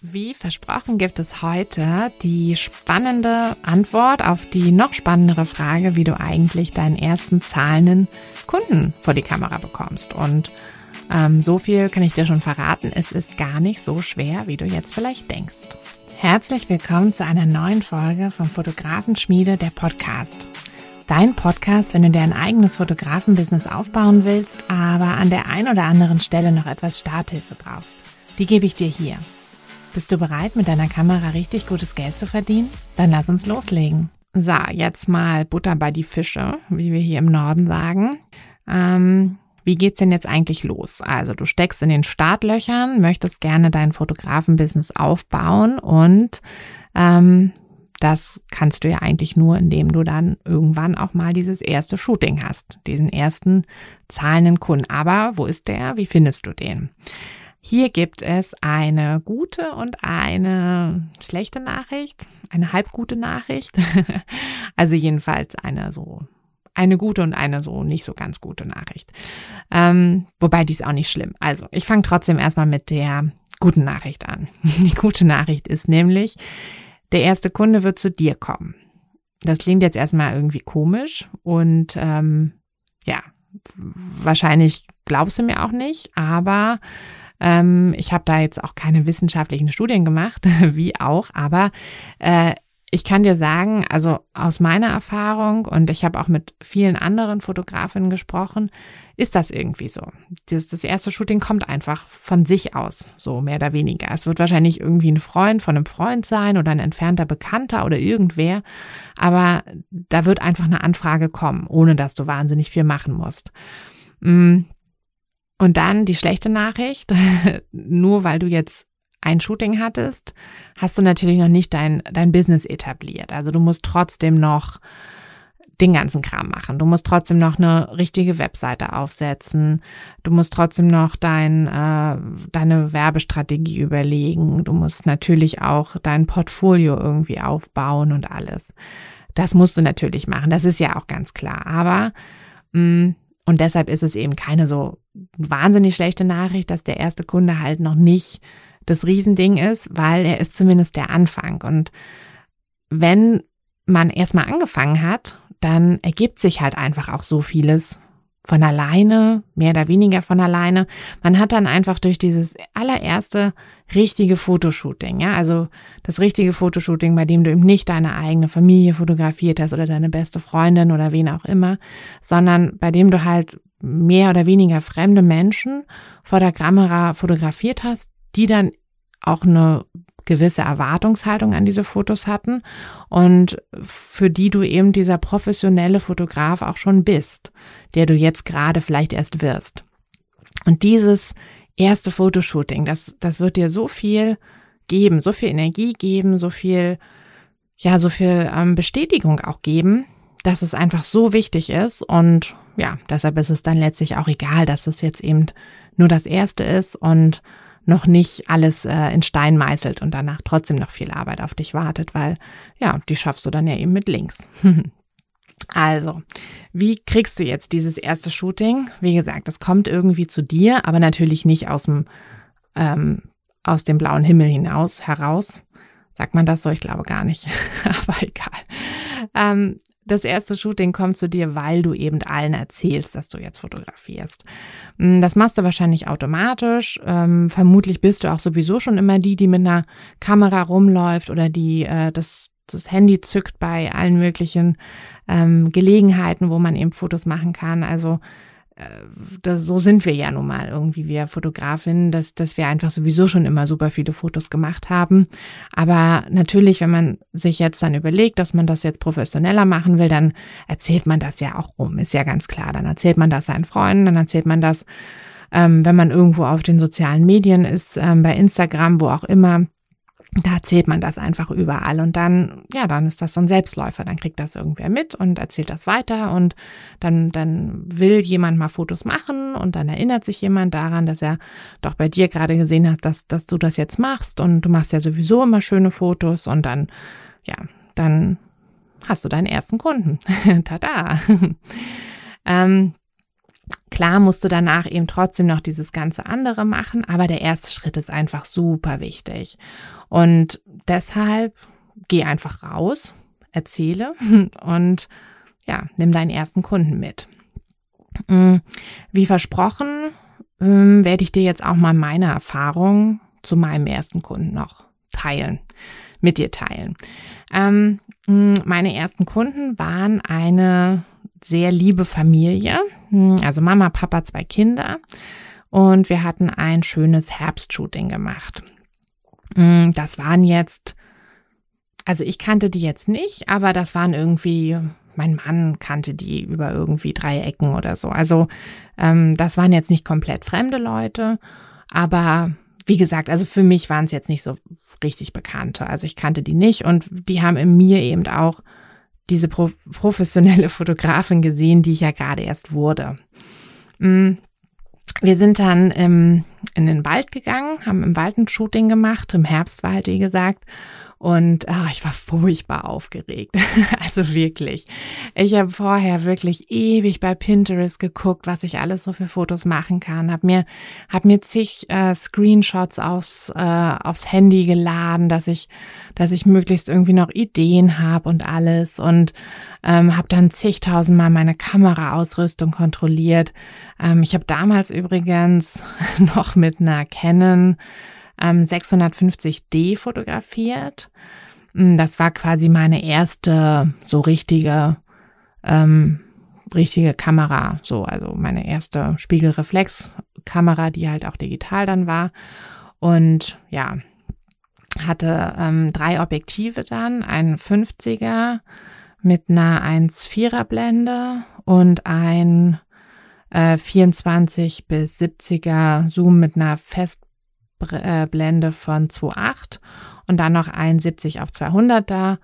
Wie versprochen gibt es heute die spannende Antwort auf die noch spannendere Frage, wie du eigentlich deinen ersten zahlenden Kunden vor die Kamera bekommst. Und ähm, so viel kann ich dir schon verraten, es ist gar nicht so schwer, wie du jetzt vielleicht denkst. Herzlich willkommen zu einer neuen Folge vom Fotografenschmiede, der Podcast. Dein Podcast, wenn du dir ein eigenes Fotografenbusiness aufbauen willst, aber an der ein oder anderen Stelle noch etwas Starthilfe brauchst. Die gebe ich dir hier. Bist du bereit, mit deiner Kamera richtig gutes Geld zu verdienen? Dann lass uns loslegen. So, jetzt mal Butter bei die Fische, wie wir hier im Norden sagen. Ähm, wie geht's denn jetzt eigentlich los? Also du steckst in den Startlöchern, möchtest gerne dein Fotografenbusiness aufbauen und ähm, das kannst du ja eigentlich nur, indem du dann irgendwann auch mal dieses erste Shooting hast, diesen ersten zahlenden Kunden. Aber wo ist der? Wie findest du den? Hier gibt es eine gute und eine schlechte Nachricht, eine halbgute Nachricht. also jedenfalls eine so eine gute und eine so nicht so ganz gute Nachricht. Ähm, wobei die ist auch nicht schlimm. Also ich fange trotzdem erstmal mit der guten Nachricht an. Die gute Nachricht ist nämlich, der erste Kunde wird zu dir kommen. Das klingt jetzt erstmal irgendwie komisch und ähm, ja, wahrscheinlich glaubst du mir auch nicht, aber ähm, ich habe da jetzt auch keine wissenschaftlichen Studien gemacht, wie auch, aber äh, ich kann dir sagen, also aus meiner Erfahrung und ich habe auch mit vielen anderen Fotografinnen gesprochen, ist das irgendwie so. Das, das, erste Shooting kommt einfach von sich aus, so mehr oder weniger. Es wird wahrscheinlich irgendwie ein Freund von einem Freund sein oder ein entfernter Bekannter oder irgendwer, aber da wird einfach eine Anfrage kommen, ohne dass du wahnsinnig viel machen musst. Mm. Und dann die schlechte Nachricht, nur weil du jetzt ein Shooting hattest, hast du natürlich noch nicht dein, dein Business etabliert. Also du musst trotzdem noch den ganzen Kram machen. Du musst trotzdem noch eine richtige Webseite aufsetzen. Du musst trotzdem noch dein, äh, deine Werbestrategie überlegen. Du musst natürlich auch dein Portfolio irgendwie aufbauen und alles. Das musst du natürlich machen. Das ist ja auch ganz klar. Aber mh, mm, und deshalb ist es eben keine so wahnsinnig schlechte Nachricht, dass der erste Kunde halt noch nicht das Riesending ist, weil er ist zumindest der Anfang. Und wenn man erstmal angefangen hat, dann ergibt sich halt einfach auch so vieles von alleine, mehr oder weniger von alleine. Man hat dann einfach durch dieses allererste richtige Fotoshooting, ja, also das richtige Fotoshooting, bei dem du eben nicht deine eigene Familie fotografiert hast oder deine beste Freundin oder wen auch immer, sondern bei dem du halt mehr oder weniger fremde Menschen vor der Kamera fotografiert hast, die dann auch eine gewisse Erwartungshaltung an diese Fotos hatten und für die du eben dieser professionelle Fotograf auch schon bist, der du jetzt gerade vielleicht erst wirst. Und dieses erste Fotoshooting, das, das wird dir so viel geben, so viel Energie geben, so viel, ja, so viel ähm, Bestätigung auch geben, dass es einfach so wichtig ist und ja, deshalb ist es dann letztlich auch egal, dass es jetzt eben nur das erste ist und noch nicht alles äh, in Stein meißelt und danach trotzdem noch viel Arbeit auf dich wartet, weil ja, die schaffst du dann ja eben mit links. also, wie kriegst du jetzt dieses erste Shooting? Wie gesagt, es kommt irgendwie zu dir, aber natürlich nicht aus dem ähm, aus dem blauen Himmel hinaus heraus. Sagt man das so? Ich glaube gar nicht. aber egal. Ähm, das erste Shooting kommt zu dir, weil du eben allen erzählst, dass du jetzt fotografierst. Mm, das machst du wahrscheinlich automatisch. Ähm, vermutlich bist du auch sowieso schon immer die, die mit einer Kamera rumläuft oder die äh, das, das Handy zückt bei allen möglichen ähm, Gelegenheiten, wo man eben Fotos machen kann. Also das, so sind wir ja nun mal irgendwie, wir Fotografinnen, dass, dass wir einfach sowieso schon immer super viele Fotos gemacht haben. Aber natürlich, wenn man sich jetzt dann überlegt, dass man das jetzt professioneller machen will, dann erzählt man das ja auch rum, ist ja ganz klar. Dann erzählt man das seinen Freunden, dann erzählt man das, ähm, wenn man irgendwo auf den sozialen Medien ist, ähm, bei Instagram, wo auch immer da erzählt man das einfach überall und dann, ja, dann ist das so ein Selbstläufer. Dann kriegt das irgendwer mit und erzählt das weiter und dann, dann will jemand mal Fotos machen und dann erinnert sich jemand daran, dass er doch bei dir gerade gesehen hat, dass, dass du das jetzt machst und du machst ja sowieso immer schöne Fotos und dann, ja, dann hast du deinen ersten Kunden. Tada! ähm, Klar musst du danach eben trotzdem noch dieses ganze andere machen, aber der erste Schritt ist einfach super wichtig. Und deshalb geh einfach raus, erzähle und ja, nimm deinen ersten Kunden mit. Mm, wie versprochen, ähm, werde ich dir jetzt auch mal meine Erfahrung zu meinem ersten Kunden noch teilen, mit dir teilen. Ähm, mm, meine ersten Kunden waren eine sehr liebe Familie, mm, also Mama, Papa, zwei Kinder. Und wir hatten ein schönes Herbstshooting gemacht. Mm, das waren jetzt, also ich kannte die jetzt nicht, aber das waren irgendwie, mein Mann kannte die über irgendwie drei Ecken oder so. Also ähm, das waren jetzt nicht komplett fremde Leute, aber wie gesagt, also für mich waren es jetzt nicht so richtig bekannte. Also ich kannte die nicht und die haben in mir eben auch diese pro professionelle Fotografin gesehen, die ich ja gerade erst wurde. Mm, wir sind dann ähm, in den Wald gegangen, haben im Wald ein Shooting gemacht, im Herbstwald, wie gesagt. Und ach, ich war furchtbar aufgeregt. also wirklich. Ich habe vorher wirklich ewig bei Pinterest geguckt, was ich alles so für Fotos machen kann. Hab mir, hab mir zig äh, Screenshots aufs, äh, aufs Handy geladen, dass ich, dass ich möglichst irgendwie noch Ideen habe und alles. Und ähm, habe dann zigtausendmal meine Kameraausrüstung kontrolliert. Ähm, ich habe damals übrigens noch mit einer Canon ähm, 650D fotografiert. Mm, das war quasi meine erste so richtige, ähm, richtige Kamera, so, also meine erste Spiegelreflexkamera, die halt auch digital dann war. Und ja, hatte ähm, drei Objektive dann, einen 50er mit einer 1,4er Blende und ein äh, 24 bis 70er Zoom mit einer Fest Blende von 2.8 und dann noch ein 70 auf 200er,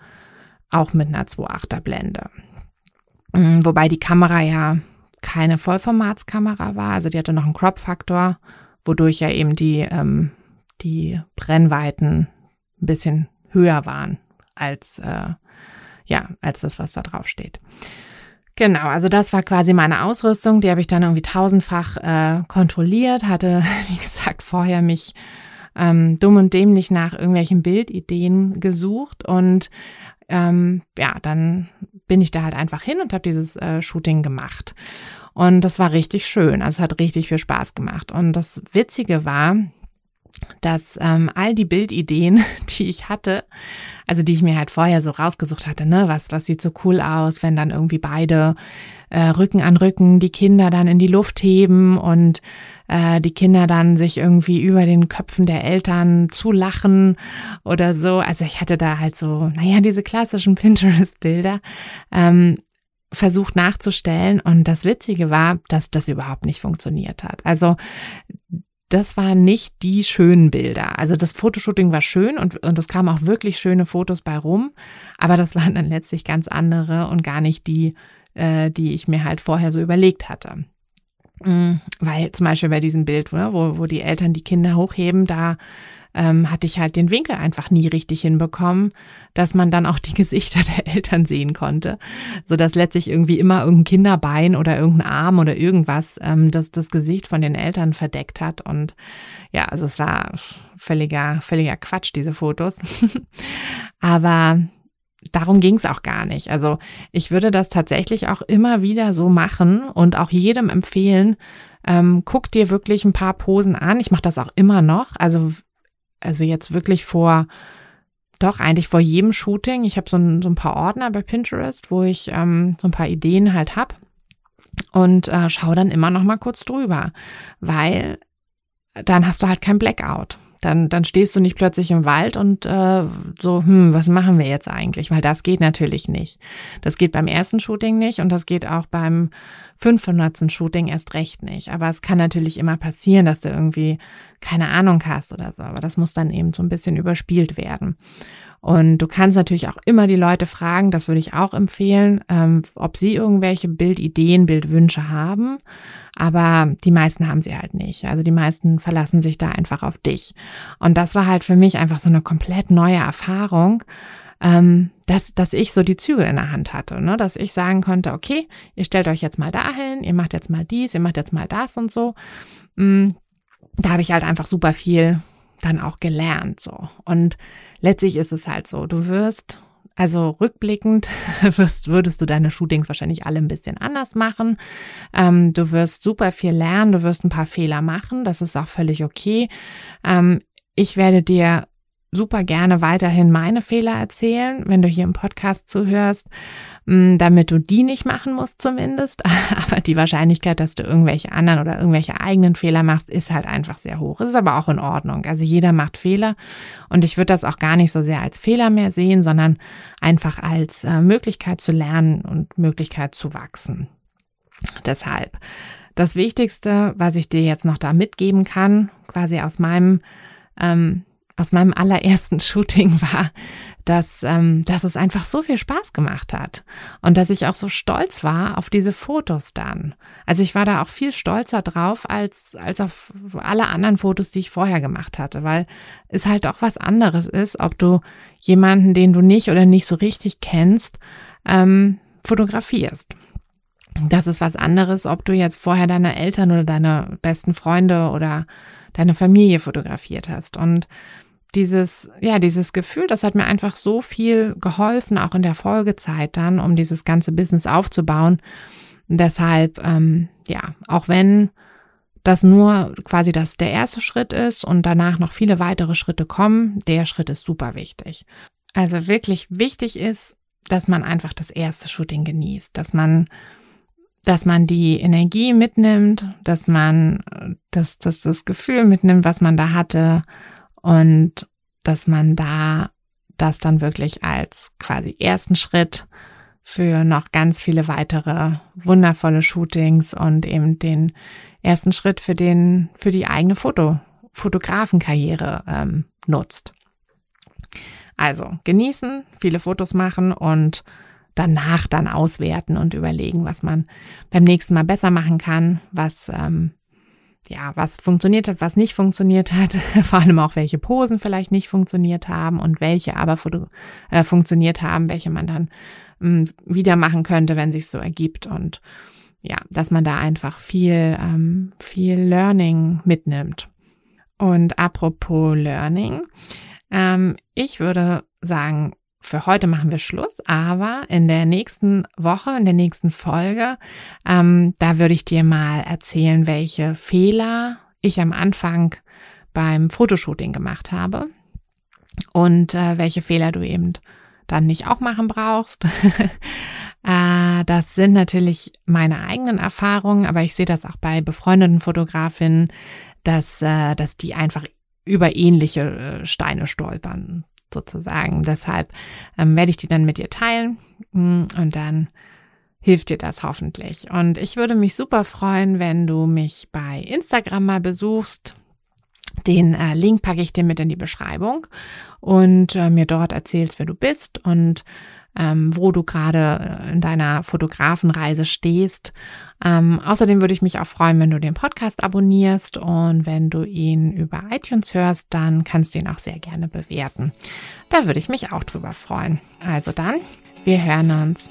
auch mit einer 2.8er Blende. Mm, wobei die Kamera ja keine Vollformatskamera war, also die hatte noch einen Crop-Faktor, wodurch ja eben die, ähm, die Brennweiten ein bisschen höher waren als, äh, ja, als das, was da drauf steht. Genau, also das war quasi meine Ausrüstung. Die habe ich dann irgendwie tausendfach äh, kontrolliert, hatte, wie gesagt, vorher mich ähm, dumm und dämlich nach irgendwelchen Bildideen gesucht und ähm, ja, dann bin ich da halt einfach hin und habe dieses äh, Shooting gemacht. Und das war richtig schön. Also es hat richtig viel Spaß gemacht. Und das Witzige war, dass ähm, all die Bildideen, die ich hatte, also die ich mir halt vorher so rausgesucht hatte, ne, was, was sieht so cool aus, wenn dann irgendwie beide äh, Rücken an Rücken die Kinder dann in die Luft heben und äh, die Kinder dann sich irgendwie über den Köpfen der Eltern zulachen oder so. Also ich hatte da halt so, naja, diese klassischen Pinterest-Bilder. Ähm, versucht nachzustellen und das Witzige war, dass das überhaupt nicht funktioniert hat. Also das waren nicht die schönen Bilder. Also das Fotoshooting war schön und, und es kamen auch wirklich schöne Fotos bei rum, aber das waren dann letztlich ganz andere und gar nicht die, äh, die ich mir halt vorher so überlegt hatte. Mhm, weil zum Beispiel bei diesem Bild, ne, wo, wo die Eltern die Kinder hochheben, da ähm, hatte ich halt den Winkel einfach nie richtig hinbekommen, dass man dann auch die Gesichter der Eltern sehen konnte, so dass letztlich irgendwie immer irgendein Kinderbein oder irgendein Arm oder irgendwas ähm, das das Gesicht von den Eltern verdeckt hat und ja, also es war völliger völliger Quatsch diese Fotos, aber darum ging es auch gar nicht. Also ich würde das tatsächlich auch immer wieder so machen und auch jedem empfehlen, ähm, guck dir wirklich ein paar Posen an. Ich mache das auch immer noch. Also also jetzt wirklich vor, doch eigentlich vor jedem Shooting. Ich habe so ein, so ein paar Ordner bei Pinterest, wo ich ähm, so ein paar Ideen halt hab. und äh, schau dann immer noch mal kurz drüber, weil dann hast du halt kein Blackout. Dann, dann stehst du nicht plötzlich im Wald und äh, so, hm, was machen wir jetzt eigentlich? Weil das geht natürlich nicht. Das geht beim ersten Shooting nicht und das geht auch beim 500. Shooting erst recht nicht. Aber es kann natürlich immer passieren, dass du irgendwie keine Ahnung hast oder so. Aber das muss dann eben so ein bisschen überspielt werden. Und du kannst natürlich auch immer die Leute fragen, das würde ich auch empfehlen, ähm, ob sie irgendwelche Bildideen, Bildwünsche haben. Aber die meisten haben sie halt nicht. Also die meisten verlassen sich da einfach auf dich. Und das war halt für mich einfach so eine komplett neue Erfahrung, ähm, dass, dass ich so die Zügel in der Hand hatte, ne? dass ich sagen konnte, okay, ihr stellt euch jetzt mal dahin, ihr macht jetzt mal dies, ihr macht jetzt mal das und so. Mm, da habe ich halt einfach super viel dann auch gelernt so. Und letztlich ist es halt so, du wirst also rückblickend wirst, würdest du deine Shootings wahrscheinlich alle ein bisschen anders machen. Ähm, du wirst super viel lernen, du wirst ein paar Fehler machen, das ist auch völlig okay. Ähm, ich werde dir super gerne weiterhin meine Fehler erzählen, wenn du hier im Podcast zuhörst, mm, damit du die nicht machen musst zumindest. Aber die Wahrscheinlichkeit, dass du irgendwelche anderen oder irgendwelche eigenen Fehler machst, ist halt einfach sehr hoch. Ist aber auch in Ordnung. Also jeder macht Fehler und ich würde das auch gar nicht so sehr als Fehler mehr sehen, sondern einfach als äh, Möglichkeit zu lernen und Möglichkeit zu wachsen. Deshalb das Wichtigste, was ich dir jetzt noch da mitgeben kann, quasi aus meinem ähm, aus meinem allerersten Shooting war, dass, ähm, dass es einfach so viel Spaß gemacht hat und dass ich auch so stolz war auf diese Fotos dann. Also ich war da auch viel stolzer drauf als, als auf alle anderen Fotos, die ich vorher gemacht hatte, weil es halt auch was anderes ist, ob du jemanden, den du nicht oder nicht so richtig kennst, ähm, fotografierst. Das ist was anderes, ob du jetzt vorher deine Eltern oder deine besten Freunde oder deine Familie fotografiert hast. Und dieses, ja, dieses Gefühl, das hat mir einfach so viel geholfen, auch in der Folgezeit dann, um dieses ganze Business aufzubauen. Deshalb, ähm, ja, auch wenn das nur quasi das der erste Schritt ist und danach noch viele weitere Schritte kommen, der Schritt ist super wichtig. Also wirklich wichtig ist, dass man einfach das erste Shooting genießt, dass man dass man die Energie mitnimmt, dass man das, das, das Gefühl mitnimmt, was man da hatte und dass man da das dann wirklich als quasi ersten Schritt für noch ganz viele weitere wundervolle Shootings und eben den ersten Schritt für den für die eigene Foto Fotografenkarriere ähm, nutzt. Also genießen, viele Fotos machen und danach dann auswerten und überlegen, was man beim nächsten Mal besser machen kann, was ähm, ja, was funktioniert hat, was nicht funktioniert hat, vor allem auch welche Posen vielleicht nicht funktioniert haben und welche aber äh, funktioniert haben, welche man dann ähm, wieder machen könnte, wenn sich so ergibt und ja, dass man da einfach viel, ähm, viel Learning mitnimmt. Und apropos Learning, ähm, ich würde sagen, für heute machen wir Schluss, aber in der nächsten Woche, in der nächsten Folge, ähm, da würde ich dir mal erzählen, welche Fehler ich am Anfang beim Fotoshooting gemacht habe und äh, welche Fehler du eben dann nicht auch machen brauchst. äh, das sind natürlich meine eigenen Erfahrungen, aber ich sehe das auch bei befreundeten Fotografinnen, dass, äh, dass die einfach über ähnliche äh, Steine stolpern sozusagen. Deshalb ähm, werde ich die dann mit dir teilen mm, und dann hilft dir das hoffentlich. Und ich würde mich super freuen, wenn du mich bei Instagram mal besuchst. Den äh, Link packe ich dir mit in die Beschreibung und äh, mir dort erzählst, wer du bist und ähm, wo du gerade äh, in deiner Fotografenreise stehst. Ähm, außerdem würde ich mich auch freuen, wenn du den Podcast abonnierst und wenn du ihn über iTunes hörst, dann kannst du ihn auch sehr gerne bewerten. Da würde ich mich auch drüber freuen. Also dann, wir hören uns.